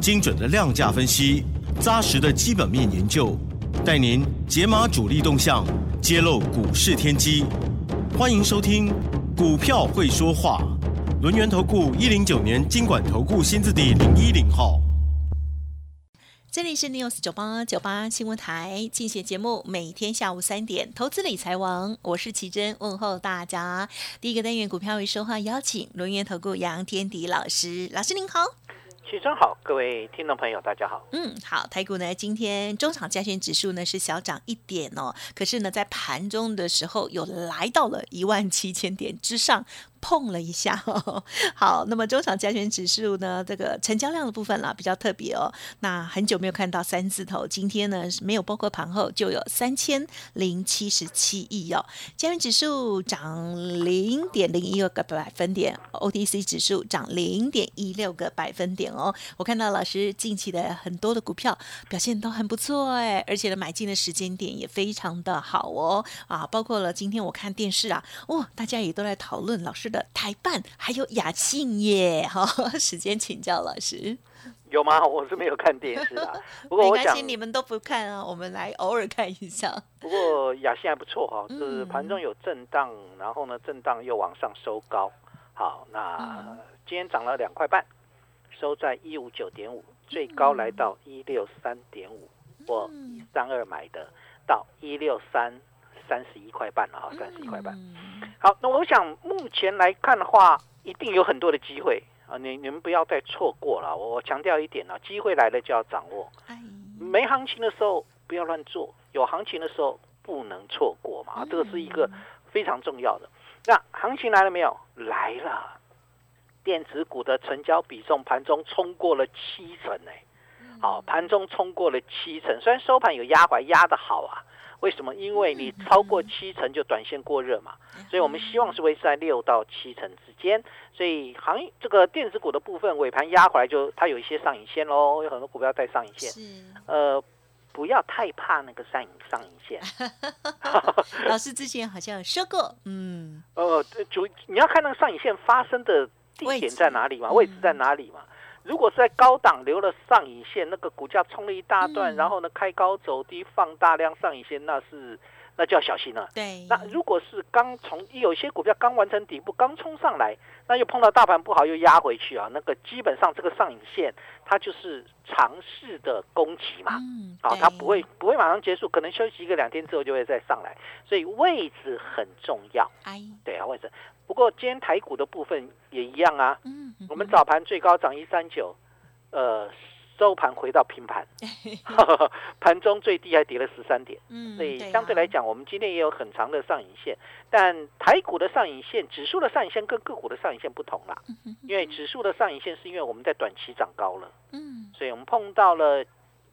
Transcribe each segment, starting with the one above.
精准的量价分析，扎实的基本面研究，带您解码主力动向，揭露股市天机。欢迎收听《股票会说话》，轮源投顾一零九年经管投顾新字第零一零号。这里是 news 九八九八新闻台，进行节目，每天下午三点，投资理财王，我是奇珍，问候大家。第一个单元股票为说话，邀请轮源投顾杨天迪老师，老师您好。齐真好，各位听众朋友，大家好。嗯，好，台股呢，今天中场加权指数呢是小涨一点哦，可是呢，在盘中的时候又来到了一万七千点之上。碰了一下，好，那么中场加权指数呢？这个成交量的部分啦，比较特别哦。那很久没有看到三字头，今天呢没有包括盘后就有三千零七十七亿哦。加权指数涨零点零一个百分点，OTC 指数涨零点一六个百分点哦。我看到老师近期的很多的股票表现都很不错哎，而且呢买进的时间点也非常的好哦啊，包括了今天我看电视啊，哇，大家也都在讨论老师。的台办还有雅信耶，哈，时间请教老师，有吗？我是没有看电视啊，不过我想你们都不看啊，我们来偶尔看一下。不过雅信还不错哈，就是盘中有震荡，然后呢震荡又往上收高，好，那今天涨了两块半，收在一五九点五，最高来到一六三点五，我一三二买的，到一六三。三十一块半了哈，三十一块半。好，那我想目前来看的话，一定有很多的机会啊！你你们不要再错过了。我强调一点啊，机会来了就要掌握。没行情的时候不要乱做，有行情的时候不能错过嘛。这个是一个非常重要的。那行情来了没有？来了。电子股的成交比重盘中冲过了七成呢。好，盘中冲过了七成，虽然收盘有压回，压的好啊。为什么？因为你超过七成就短线过热嘛，所以我们希望是维持在六到七成之间。所以行业这个电子股的部分尾盘压回来，就它有一些上影线喽，有很多股票带上影线。呃，不要太怕那个上影上影线。老师之前好像有说过，嗯，呃，主你要看那个上影线发生的地点在哪里嘛，位置在哪里嘛。如果是在高档留了上影线，那个股价冲了一大段，然后呢开高走低放大量上影线，那是那就要小心了。对。那如果是刚从有些股票刚完成底部，刚冲上来，那又碰到大盘不好又压回去啊，那个基本上这个上影线它就是尝试的攻击嘛。嗯。好，它不会不会马上结束，可能休息一个两天之后就会再上来，所以位置很重要。哎。对啊，位置。不过今天台股的部分也一样啊，嗯我们早盘最高涨一三九，呃，收盘回到平盘，盘中最低还跌了十三点，所以相对来讲，我们今天也有很长的上影线，但台股的上影线、指数的上影线跟个股的上影线不同啦，因为指数的上影线是因为我们在短期涨高了，嗯，所以我们碰到了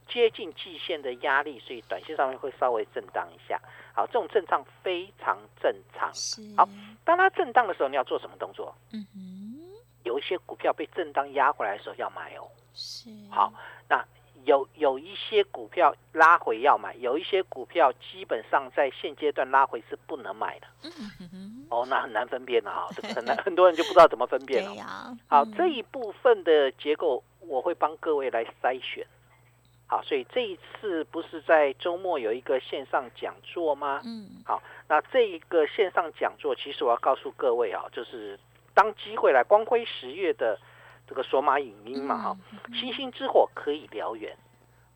接近季线的压力，所以短线上面会稍微震荡一下。好，这种震荡非常正常。好，当它震荡的时候，你要做什么动作？嗯哼，有一些股票被震荡压回来的时候要买哦。是。好，那有有一些股票拉回要买，有一些股票基本上在现阶段拉回是不能买的。嗯哼。哦，那很难分辨的哈，这个很难，很多人就不知道怎么分辨了。好，这一部分的结构我会帮各位来筛选。好，所以这一次不是在周末有一个线上讲座吗？嗯，好，那这一个线上讲座，其实我要告诉各位啊，就是当机会来，光辉十月的这个索马影音嘛，哈，星星之火可以燎原。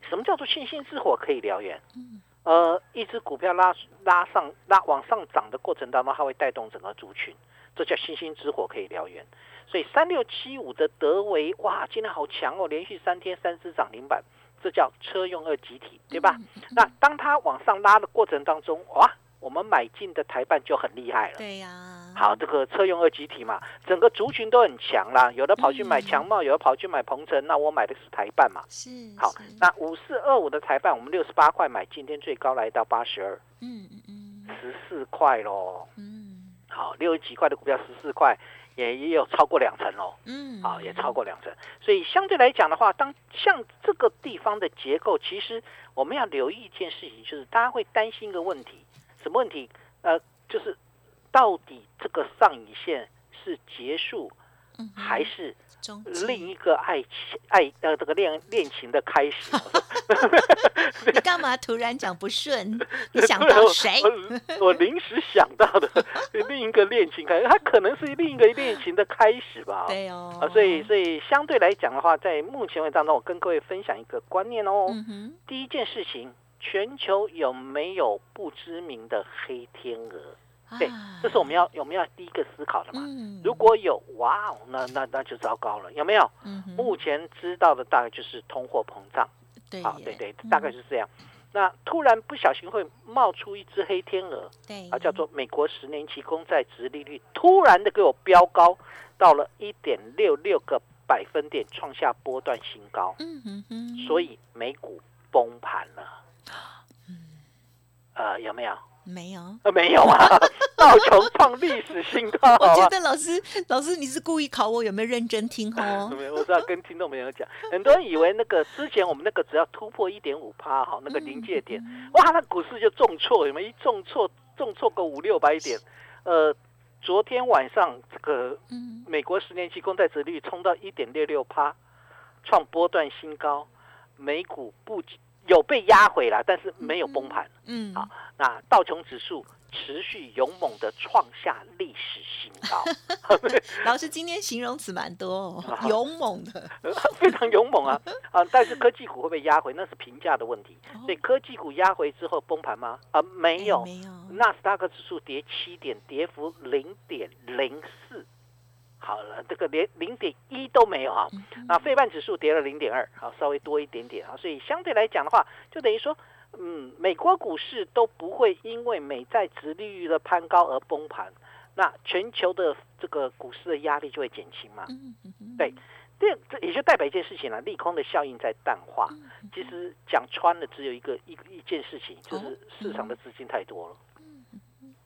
什么叫做星星之火可以燎原？嗯，呃，一只股票拉拉上拉往上涨的过程当中，它会带动整个族群，这叫星星之火可以燎原。所以三六七五的德维，哇，今天好强哦，连续三天三只涨停板。这叫车用二极体，对吧？那当它往上拉的过程当中，哇，我们买进的台办就很厉害了。对呀。好，这个车用二级体嘛，整个族群都很强啦，有的跑去买强茂，有的跑去买鹏程，那我买的是台办嘛。是。好，那五四二五的台办，我们六十八块买，今天最高来到八十二。嗯嗯嗯。十四块喽。嗯。好，六十几块的股票十四块，也也有超过两成哦。嗯。啊，也超过两成。所以相对来讲的话，当像这个地方的结构，其实我们要留意一件事情，就是大家会担心一个问题，什么问题？呃，就是。到底这个上影线是结束，还是另一个爱情爱呃这个恋恋情的开始？你干嘛突然讲不顺？你想到谁？我临时想到的另一个恋情开始，它可能是另一个恋情的开始吧？对哦。啊，所以所以相对来讲的话，在目前为止当中，我跟各位分享一个观念哦。第一件事情，全球有没有不知名的黑天鹅？对，这是我们要我们要第一个思考的嘛。如果有，哇哦，那那那就糟糕了，有没有？目前知道的大概就是通货膨胀。对，好，对对，大概是这样。那突然不小心会冒出一只黑天鹅，对，啊，叫做美国十年期公债值利率突然的给我飙高到了一点六六个百分点，创下波段新高。嗯哼哼，所以美股崩盘了。嗯，呃，有没有？没有，呃，没有啊，道琼创历史新高。我觉得老师，老师你是故意考我有没有认真听哦？没有，我知道跟听众朋友讲，很多人以为那个之前我们那个只要突破一点五趴哈，那个临界点，哇，那股市就重挫，有没有？一重挫，重挫个五六百点。呃，昨天晚上这个美国十年期公债殖率冲到一点六六趴，创波段新高，美股不有被压回来，但是没有崩盘。嗯，好，那道琼指数持续勇猛的创下历史新高。老师今天形容词蛮多，哦，勇猛的，非常勇猛啊！啊，但是科技股会被压回，那是评价的问题。所以科技股压回之后崩盘吗？啊，没有，没有。纳斯达克指数跌七点，跌幅零点零四。好了，这个连零点一都没有啊。那费半指数跌了零点二，好，稍微多一点点啊。所以相对来讲的话，就等于说，嗯，美国股市都不会因为美债殖利率的攀高而崩盘，那全球的这个股市的压力就会减轻嘛。对，这这也就代表一件事情了，利空的效应在淡化。其实讲穿了，只有一个一一件事情，就是市场的资金太多了。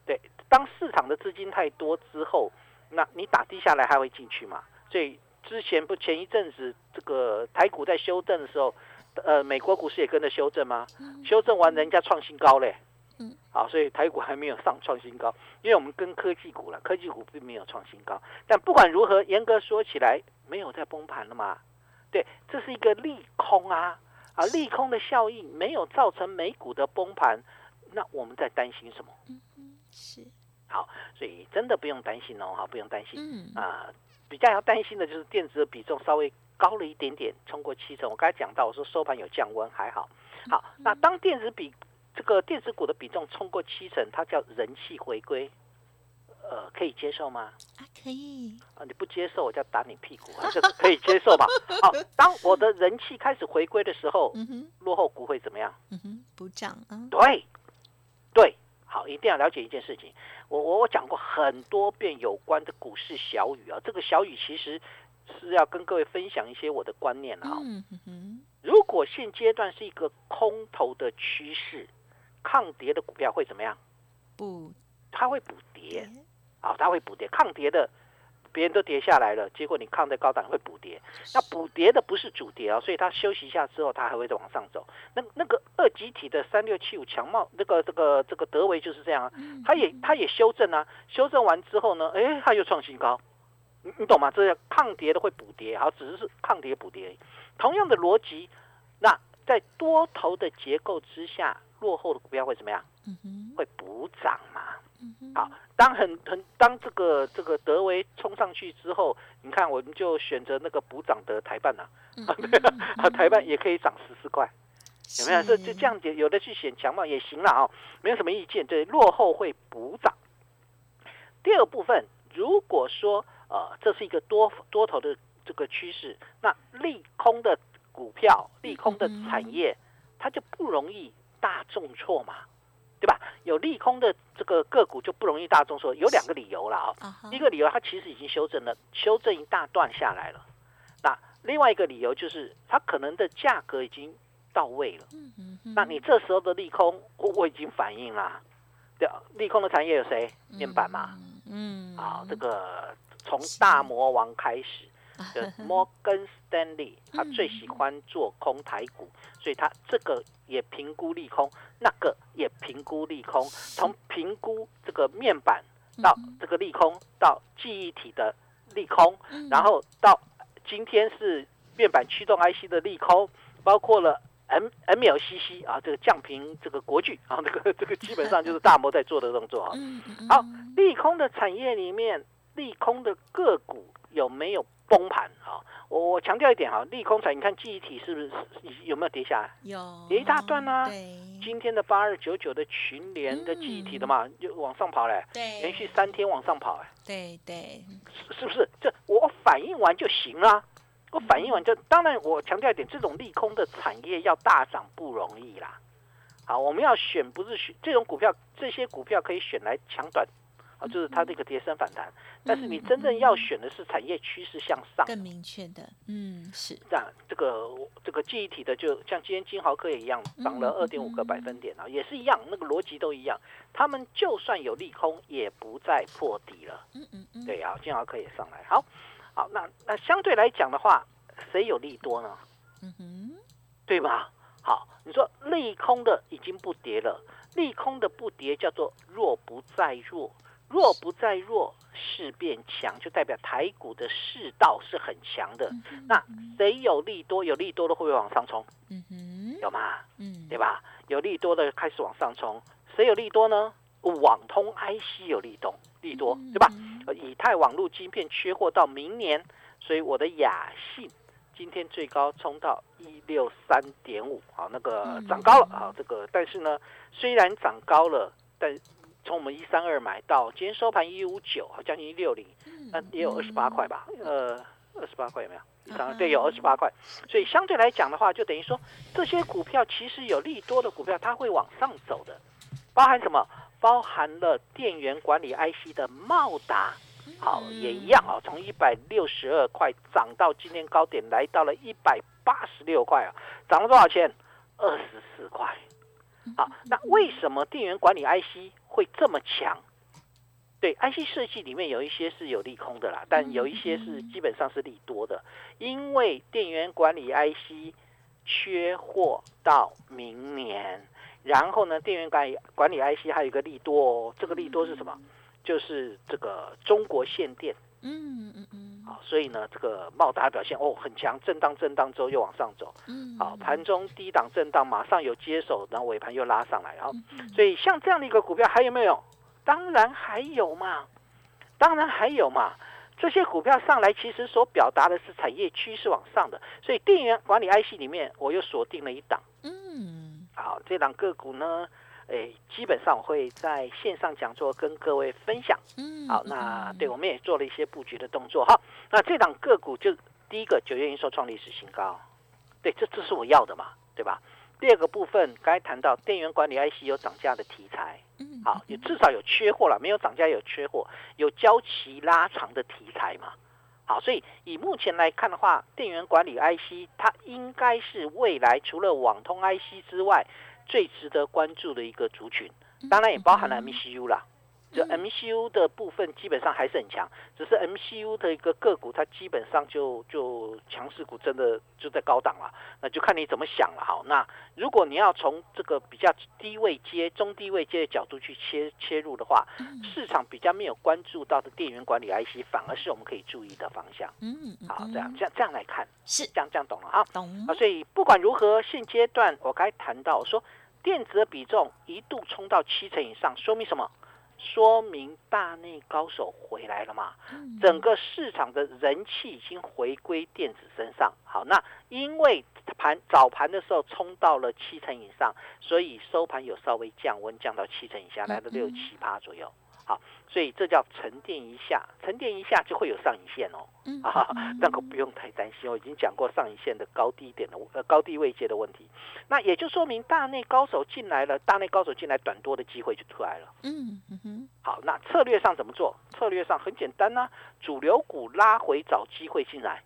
对，当市场的资金太多之后。那你打低下来还会进去嘛？所以之前不前一阵子这个台股在修正的时候，呃，美国股市也跟着修正吗？修正完人家创新高嘞，嗯，好，所以台股还没有上创新高，因为我们跟科技股了，科技股并没有创新高。但不管如何，严格说起来，没有在崩盘了嘛？对，这是一个利空啊，啊，利空的效应没有造成美股的崩盘，那我们在担心什么？嗯嗯，是。好，所以真的不用担心哦，哈，不用担心。嗯啊，比较要担心的就是电子的比重稍微高了一点点，冲过七成。我刚才讲到，我说收盘有降温，还好。好，那当电子比这个电子股的比重冲过七成，它叫人气回归，呃，可以接受吗？啊，可以。啊，你不接受，我就打你屁股啊，这个可以接受吧？好，当我的人气开始回归的时候，嗯哼，落后股会怎么样？嗯哼，补涨啊。对，对。好，一定要了解一件事情。我我我讲过很多遍有关的股市小语啊，这个小语其实是要跟各位分享一些我的观念啊。嗯哼。如果现阶段是一个空头的趋势，抗跌的股票会怎么样？不，它会补跌。啊，它会补跌，抗跌的。别人都跌下来了，结果你抗在高档会补跌，那补跌的不是主跌啊，所以它休息一下之后，它还会再往上走。那那个二级体的三六七五强茂，那个这个这个德维就是这样啊，它也它也修正啊，修正完之后呢，哎，它又创新高，你你懂吗？这叫抗跌的会补跌，好，只是是抗跌补跌。同样的逻辑，那在多头的结构之下，落后的股票会怎么样？会补涨嘛？好，当很很当这个这个德维冲上去之后，你看我们就选择那个补涨的台办呐，啊，台办也可以涨十四块，有没有？这就这样子，有的去选强嘛也行了啊，没有什么意见。对，落后会补涨。第二部分，如果说呃这是一个多多头的这个趋势，那利空的股票、利空的产业，它就不容易大重挫嘛。有利空的这个个股就不容易大众说，有两个理由了啊。一个理由它其实已经修正了，修正一大段下来了。那另外一个理由就是它可能的价格已经到位了。那你这时候的利空，我我已经反映啦。对，利空的产业有谁？面板嘛。嗯。啊，这个从大魔王开始。的摩根斯丹利，他最喜欢做空台股，所以他这个也评估利空，那个也评估利空。从评估这个面板到这个利空，到记忆体的利空，然后到今天是面板驱动 IC 的利空，包括了 M MLCC 啊，这个降频这个国巨啊，这个这个基本上就是大摩在做的动作啊。好，利空的产业里面，利空的个股有没有？崩盘啊！我我强调一点哈，利空产，你看记忆体是不是有没有跌下来？有，跌一大段呢。今天的八二九九的群联的记忆体的嘛，就往上跑嘞。对，连续三天往上跑哎。对对，是不是？这我反应完就行了。我反应完就，当然我强调一点，这种利空的产业要大涨不容易啦。好，我们要选不是选这种股票，这些股票可以选来抢短。啊，就是它这个跌升反弹，但是你真正要选的是产业趋势向上，更明确的，嗯，是这样。这个这个记忆体的，就像今天金豪科也一样，涨了二点五个百分点啊，也是一样，那个逻辑都一样。他们就算有利空，也不再破底了。嗯嗯嗯，对啊，金豪科也上来。好，好，那那相对来讲的话，谁有利多呢？嗯哼，对吧？好，你说利空的已经不跌了，利空的不跌叫做弱不再弱。弱不再弱，势变强，就代表台股的势道是很强的。那谁有利多？有利多的会不会往上冲？嗯哼，有吗？嗯，对吧？有利多的开始往上冲。谁有利多呢？网通 IC 有利多，利多对吧？以太网络晶片缺货到明年，所以我的雅信今天最高冲到一六三点五，好，那个涨高了啊。这个但是呢，虽然涨高了，但从我们一三二买到今天收盘一五九，将近一六零，那也有二十八块吧？呃，二十八块有没有？一三二对，有二十八块。所以相对来讲的话，就等于说这些股票其实有利多的股票，它会往上走的。包含什么？包含了电源管理 IC 的茂达，好也一样啊，从一百六十二块涨到今天高点来到了一百八十六块啊，涨了多少钱？二十四块。好，那为什么电源管理 IC 会这么强？对，IC 设计里面有一些是有利空的啦，但有一些是基本上是利多的，因为电源管理 IC 缺货到明年，然后呢，电源管理管理 IC 还有一个利多哦，这个利多是什么？就是这个中国限电。嗯嗯嗯，好，所以呢，这个茂达表现哦很强，震荡震荡之后又往上走，嗯，好，盘中低档震荡，马上有接手，然后尾盘又拉上来，然后，所以像这样的一个股票还有没有？当然还有嘛，当然还有嘛，这些股票上来其实所表达的是产业趋势往上的，所以电源管理 IC 里面我又锁定了一档，嗯，好，这档个股呢。诶，基本上我会在线上讲座跟各位分享。嗯，好，那对我们也做了一些布局的动作。好，那这档个股就第一个九月营收创历史新高，对，这这是我要的嘛，对吧？第二个部分，刚才谈到电源管理 IC 有涨价的题材，嗯，好，也至少有缺货了，没有涨价有缺货，有交期拉长的题材嘛。好，所以以目前来看的话，电源管理 IC 它应该是未来除了网通 IC 之外。最值得关注的一个族群，当然也包含了 MCU 啦。就 MCU 的部分基本上还是很强，只是 MCU 的一个个股，它基本上就就强势股真的就在高档了，那就看你怎么想了。好，那如果你要从这个比较低位接、中低位接的角度去切切入的话，市场比较没有关注到的电源管理 IC，反而是我们可以注意的方向。嗯，好，这样这样这样来看，是这样这样懂了哈。懂啊，所以不管如何，现阶段我该谈到说，电子的比重一度冲到七成以上，说明什么？说明大内高手回来了嘛？整个市场的人气已经回归电子身上。好，那因为盘早盘的时候冲到了七成以上，所以收盘有稍微降温，降到七成以下，来到六七八左右。好，所以这叫沉淀一下，沉淀一下就会有上影线哦。啊，那个不用太担心，我已经讲过上影线的高低点的呃高低位阶的问题。那也就说明大内高手进来了，大内高手进来，短多的机会就出来了。嗯嗯哼。好，那策略上怎么做？策略上很简单呐，主流股拉回找机会进来。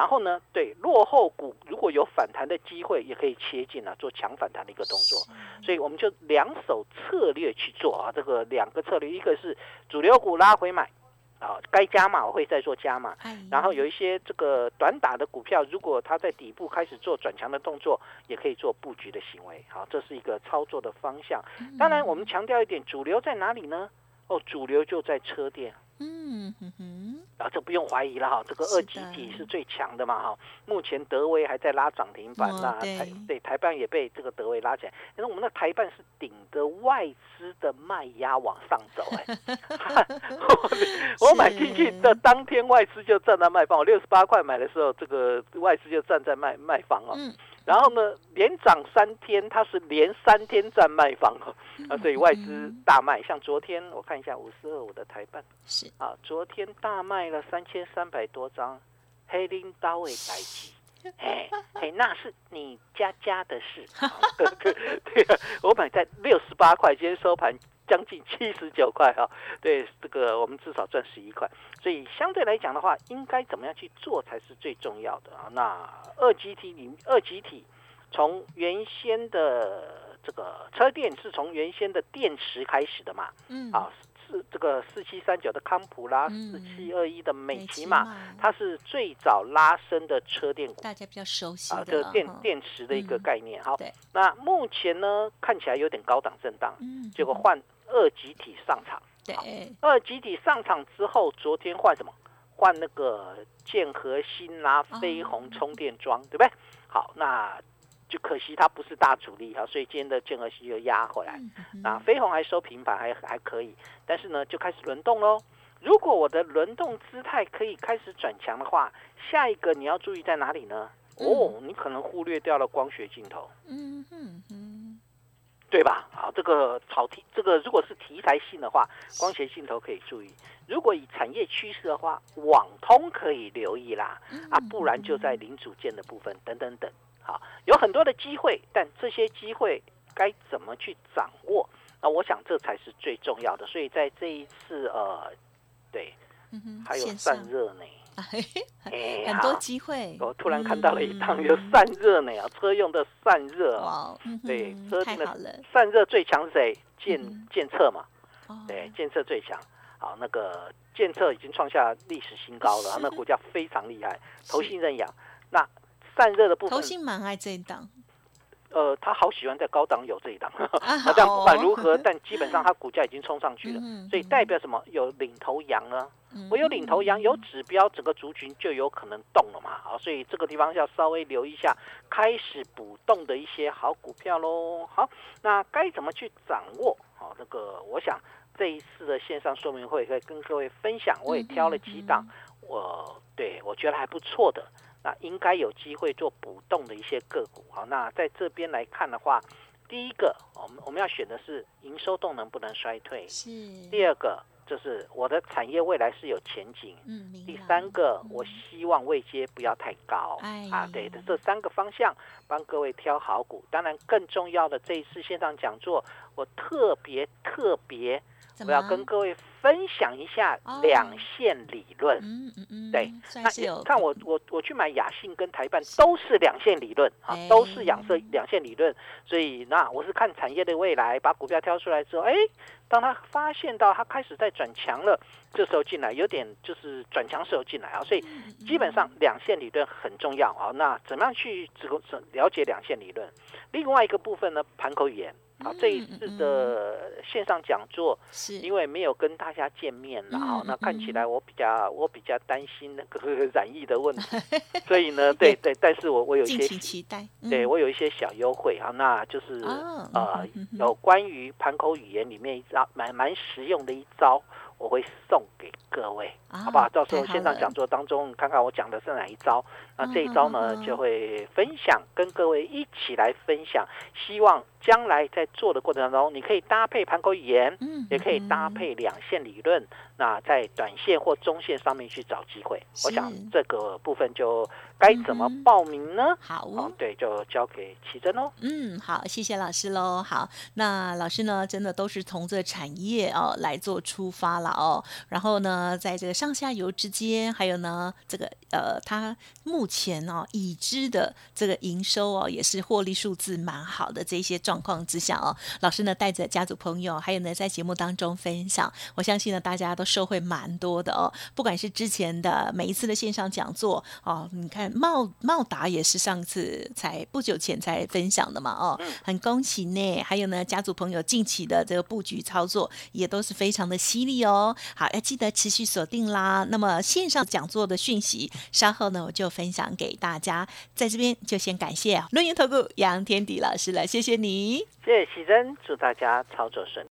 然后呢，对落后股如果有反弹的机会，也可以切进啊，做强反弹的一个动作。所以我们就两手策略去做啊，这个两个策略，一个是主流股拉回买，啊，该加码我会再做加码。然后有一些这个短打的股票，如果它在底部开始做转强的动作，也可以做布局的行为。好，这是一个操作的方向。当然，我们强调一点，主流在哪里呢？哦，主流就在车店。嗯哼哼，啊，这不用怀疑了哈，这个二级体是最强的嘛哈。目前德威还在拉涨停板，那台对台办也被这个德威拉起来。因为我们的台办是顶着外资的卖压往上走哎，我买进去的当天外资就站在卖方，我六十八块买的时候，这个外资就站在卖卖方哦。然后呢，连涨三天，它是连三天在卖方哦，啊，所以外资大卖。像昨天我看一下五四二五的台办，是啊，昨天大卖了三千三百多张，黑拎刀位代机，哎哎，那是你家家的事。对啊，我买在六十八块，今天收盘。将近七十九块哈，对这个我们至少赚十一块，所以相对来讲的话，应该怎么样去做才是最重要的啊？那二级体里二级体从原先的这个车电是从原先的电池开始的嘛？嗯，啊四这个四七三九的康普拉，四七二一的美骑嘛，它是最早拉升的车电股，大家比较熟悉啊，这个电电池的一个概念。好，那目前呢看起来有点高档震荡，嗯，结果换。二集体上场，对，二集体上场之后，昨天换什么？换那个剑核心啦，飞鸿充电桩，对不对？好，那就可惜它不是大主力啊，所以今天的剑核心又压回来。那飞鸿还收平盘，还还可以，但是呢，就开始轮动喽。如果我的轮动姿态可以开始转强的话，下一个你要注意在哪里呢？哦，你可能忽略掉了光学镜头。嗯嗯嗯。对吧？好，这个炒题，这个如果是题材性的话，光学镜头可以注意；如果以产业趋势的话，网通可以留意啦。啊，不然就在零组件的部分等等等。好，有很多的机会，但这些机会该怎么去掌握？那我想这才是最重要的。所以在这一次，呃，对，还有散热呢。很多机会，我突然看到了一趟有散热呢啊，车用的散热啊，对，车用的散热最强是谁？建建测嘛，对，建测最强。好，那个建测已经创下历史新高了，那股价非常厉害，投信认养。那散热的部分，投信蛮爱这一档。呃，他好喜欢在高档有这一档，好像不管如何，但基本上它股价已经冲上去了，所以代表什么？有领头羊呢？我有领头羊，有指标，整个族群就有可能动了嘛。好，所以这个地方要稍微留意一下，开始补动的一些好股票喽。好，那该怎么去掌握？好，那个我想这一次的线上说明会可以跟各位分享，我也挑了几档，我对我觉得还不错的。那应该有机会做补动的一些个股，好，那在这边来看的话，第一个，我们我们要选的是营收动能不能衰退，是。第二个就是我的产业未来是有前景，嗯。第三个，我希望位阶不要太高，啊，对的，这三个方向帮各位挑好股。当然，更重要的这一次线上讲座，我特别特别。我要跟各位分享一下两线理论。嗯嗯嗯，对，那看我我我去买雅信跟台办都是两线理论啊，都是两色两线理论。所以那我是看产业的未来，把股票挑出来之后，哎，当他发现到他开始在转强了，这时候进来有点就是转强时候进来啊。所以基本上两线理论很重要啊。那怎么样去这个了解两线理论？另外一个部分呢，盘口语言。好，这一次的线上讲座，是。因为没有跟大家见面了哈，那看起来我比较我比较担心那个 染疫的问题，所以呢，对对，但是我我有一些期待，对我有一些小优惠啊，那就是呃，有关于盘口语言里面一招蛮蛮实用的一招，我会送给各位。好不好？到时候现场讲座当中，看看我讲的是哪一招。那这一招呢，就会分享跟各位一起来分享。希望将来在做的过程当中，你可以搭配盘口语言，嗯，也可以搭配两线理论。那在短线或中线上面去找机会，我想这个部分就该怎么报名呢？好，对，就交给奇珍喽。嗯，好，谢谢老师喽。好，那老师呢，真的都是从这产业哦来做出发了哦。然后呢，在这个上下游之间，还有呢，这个呃，他目前哦已知的这个营收哦，也是获利数字蛮好的这些状况之下哦，老师呢带着家族朋友，还有呢在节目当中分享，我相信呢大家都。受惠蛮多的哦，不管是之前的每一次的线上讲座哦，你看茂茂达也是上次才不久前才分享的嘛哦，很恭喜呢。还有呢，家族朋友近期的这个布局操作也都是非常的犀利哦。好，要记得持续锁定啦。那么线上讲座的讯息，稍后呢我就分享给大家。在这边就先感谢论元投顾杨天迪老师了，谢谢你，谢谢喜珍，祝大家操作顺。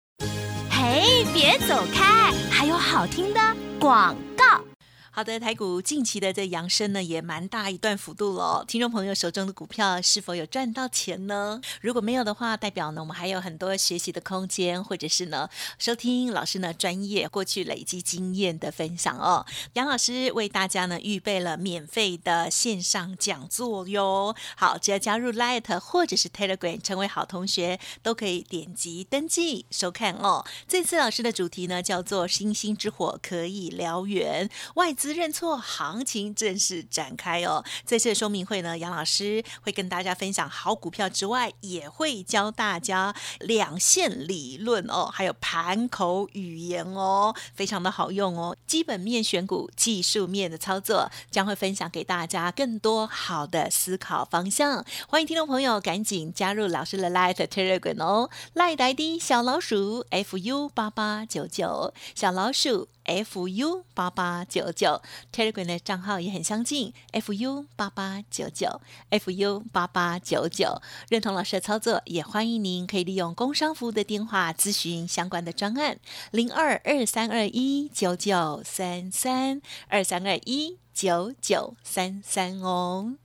嘿，别走开，还有好听的广告。好的，台股近期的这扬升呢，也蛮大一段幅度了。听众朋友手中的股票是否有赚到钱呢？如果没有的话，代表呢我们还有很多学习的空间，或者是呢收听老师呢专业过去累积经验的分享哦。杨老师为大家呢预备了免费的线上讲座哟。好，只要加入 Light 或者是 Telegram 成为好同学，都可以点击登记收看哦。这次老师的主题呢叫做“星星之火可以燎原”，外资。认错，行情正式展开哦！这次的说明会呢，杨老师会跟大家分享好股票之外，也会教大家两线理论哦，还有盘口语言哦，非常的好用哦。基本面选股，技术面的操作，将会分享给大家更多好的思考方向。欢迎听众朋友赶紧加入老师的 Light Telegram 哦，Light ID 小老鼠 fu 八八九九，小老鼠。Fu 八八九九 Telegram 的账号也很相近，fu 八八九九 fu 八八九九，认同老师的操作，也欢迎您可以利用工商服务的电话咨询相关的专案零二二三二一九九三三二三二一九九三三哦。